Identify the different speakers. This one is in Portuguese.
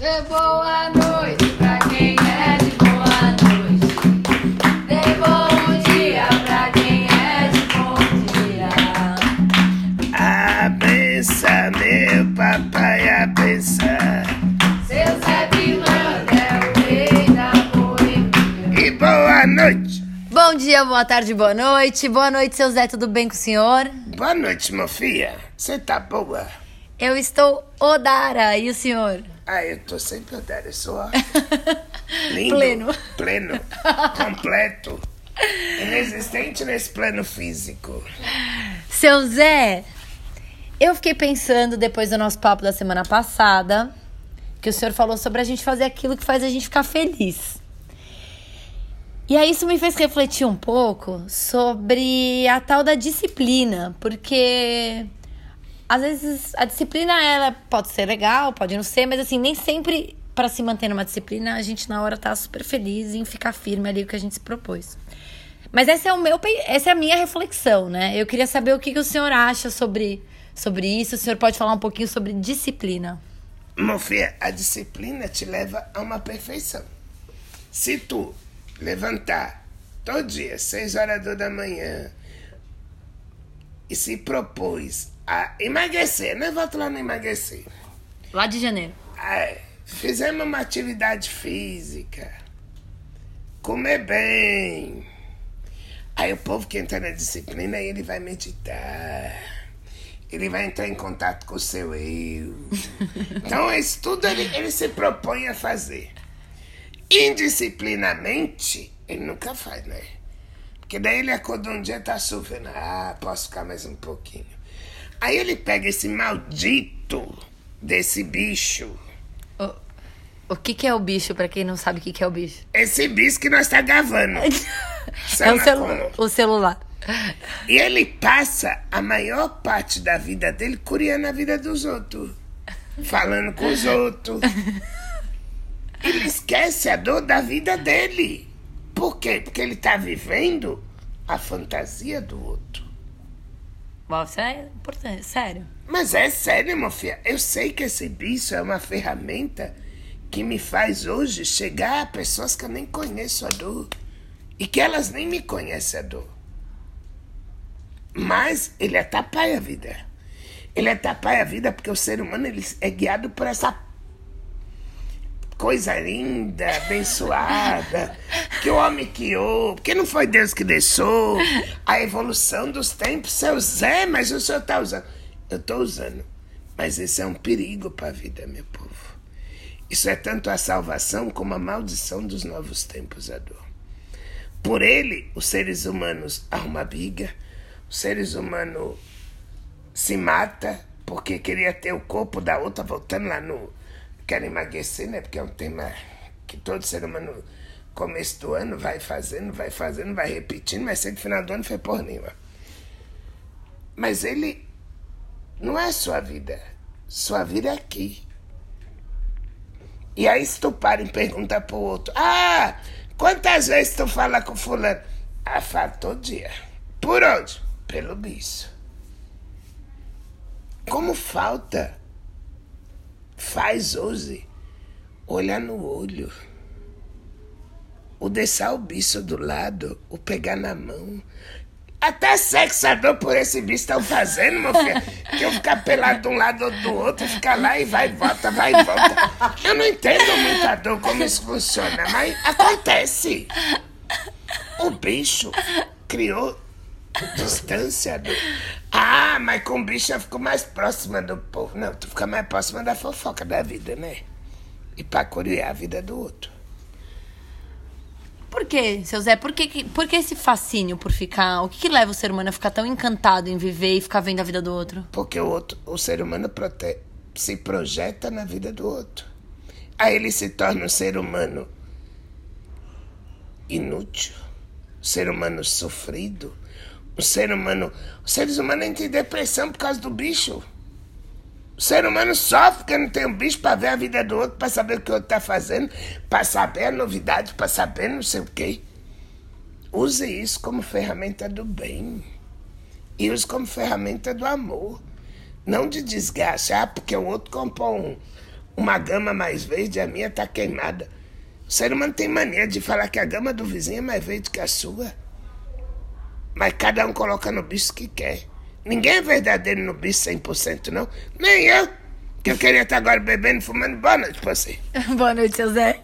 Speaker 1: Dê boa noite pra quem é de boa noite. Dê bom dia pra quem é de bom dia.
Speaker 2: Abença, meu papai, abença.
Speaker 1: Seu Zé Pilantra é o rei da boemia.
Speaker 2: E boa noite.
Speaker 3: Bom dia, boa tarde, boa noite. Boa noite, seu Zé, tudo bem com o senhor?
Speaker 2: Boa noite, meu filha. Você tá boa?
Speaker 3: Eu estou Odara, e o senhor?
Speaker 2: Ah, eu tô sempre odara, eu sou. Lindo.
Speaker 3: Pleno.
Speaker 2: Pleno. Completo. Inexistente nesse plano físico.
Speaker 3: Seu Zé, eu fiquei pensando depois do nosso papo da semana passada, que o senhor falou sobre a gente fazer aquilo que faz a gente ficar feliz. E aí isso me fez refletir um pouco sobre a tal da disciplina, porque às vezes a disciplina ela pode ser legal, pode não ser, mas assim, nem sempre para se manter numa disciplina a gente na hora tá super feliz em ficar firme ali o que a gente se propôs. Mas essa é o meu, essa é a minha reflexão, né? Eu queria saber o que, que o senhor acha sobre sobre isso. O senhor pode falar um pouquinho sobre disciplina?
Speaker 2: Filho, a disciplina te leva a uma perfeição. Se tu levantar todo dia, seis horas da manhã, e se propôs a emagrecer, né? Volta lá no emagrecer.
Speaker 3: Lá de janeiro.
Speaker 2: Ai, fizemos uma atividade física. Comer bem. Aí o povo que entra na disciplina, ele vai meditar. Ele vai entrar em contato com o seu eu. Então, isso tudo ele, ele se propõe a fazer. Indisciplinamente, ele nunca faz, né? Porque daí ele acordou um dia e tá chovendo. Ah, posso ficar mais um pouquinho. Aí ele pega esse maldito desse bicho.
Speaker 3: O, o que, que é o bicho, pra quem não sabe o que, que é o bicho?
Speaker 2: Esse bicho que nós tá gravando.
Speaker 3: É o, celu
Speaker 2: como?
Speaker 3: o celular.
Speaker 2: E ele passa a maior parte da vida dele curiando a vida dos outros. Falando com os outros. Ele esquece a dor da vida dele. Por quê? Porque ele tá vivendo a fantasia do outro.
Speaker 3: Uau, isso é importante, sério.
Speaker 2: Mas é sério, meu filho. Eu sei que esse bicho é uma ferramenta que me faz hoje chegar a pessoas que eu nem conheço a dor. E que elas nem me conhecem a dor. Mas ele atrapalha a vida. Ele atrapalha a vida porque o ser humano ele é guiado por essa coisa linda, abençoada, que o homem criou, porque não foi Deus que deixou. A evolução dos tempos, seu Zé, mas o senhor está usando. Eu estou usando. Mas isso é um perigo para a vida, meu povo. Isso é tanto a salvação como a maldição dos novos tempos, a dor. Por ele, os seres humanos arrumam briga, os seres humanos se mata porque queria ter o corpo da outra, voltando lá no. Quero emagrecer, né? Porque é um tema que todo ser humano, começo do ano, vai fazendo, vai fazendo, vai repetindo, mas sempre no final do ano foi por nenhuma. Mas ele não é sua vida. Sua vida é aqui. E aí se tu para e pergunta pro outro, ah, quantas vezes tu fala com fulano? Ah, fala todo dia. Por onde? Pelo bicho. Como falta faz hoje olhar no olho, o deixar o bicho do lado, o pegar na mão. Até sexador por esse bicho estão fazendo, meu filho. Que eu ficar pelado de um lado ou do outro, ficar lá e vai e volta, vai e volta. Eu não entendo muito a dor como isso funciona, mas acontece. O bicho criou distância do. Ah, mas com o bicho eu fico mais próxima do povo. Não, tu fica mais próxima da fofoca da vida, né? E pra curiar a vida do outro.
Speaker 3: Por quê, seu Zé? Por que, que- por que esse fascínio por ficar. O que, que leva o ser humano a ficar tão encantado em viver e ficar vendo a vida do outro?
Speaker 2: Porque o outro, o ser humano prote- se projeta na vida do outro. Aí ele se torna um ser humano inútil, um ser humano sofrido, um ser humano. Os seres humanos entram em depressão por causa do bicho. O ser humano sofre porque não tem um bicho para ver a vida do outro, para saber o que o outro tá fazendo, para saber a novidade, para saber não sei o quê. Use isso como ferramenta do bem. E use como ferramenta do amor. Não de desgaste. Ah, porque o outro comprou um, uma gama mais verde, a minha tá queimada. O ser humano tem mania de falar que a gama do vizinho é mais verde que a sua. Mas cada um coloca no bicho que quer. Ninguém é verdadeiro no bicho 100%, não. Nem eu. Que eu queria estar agora bebendo, fumando. Boa noite pra você.
Speaker 3: Boa noite, seu Zé.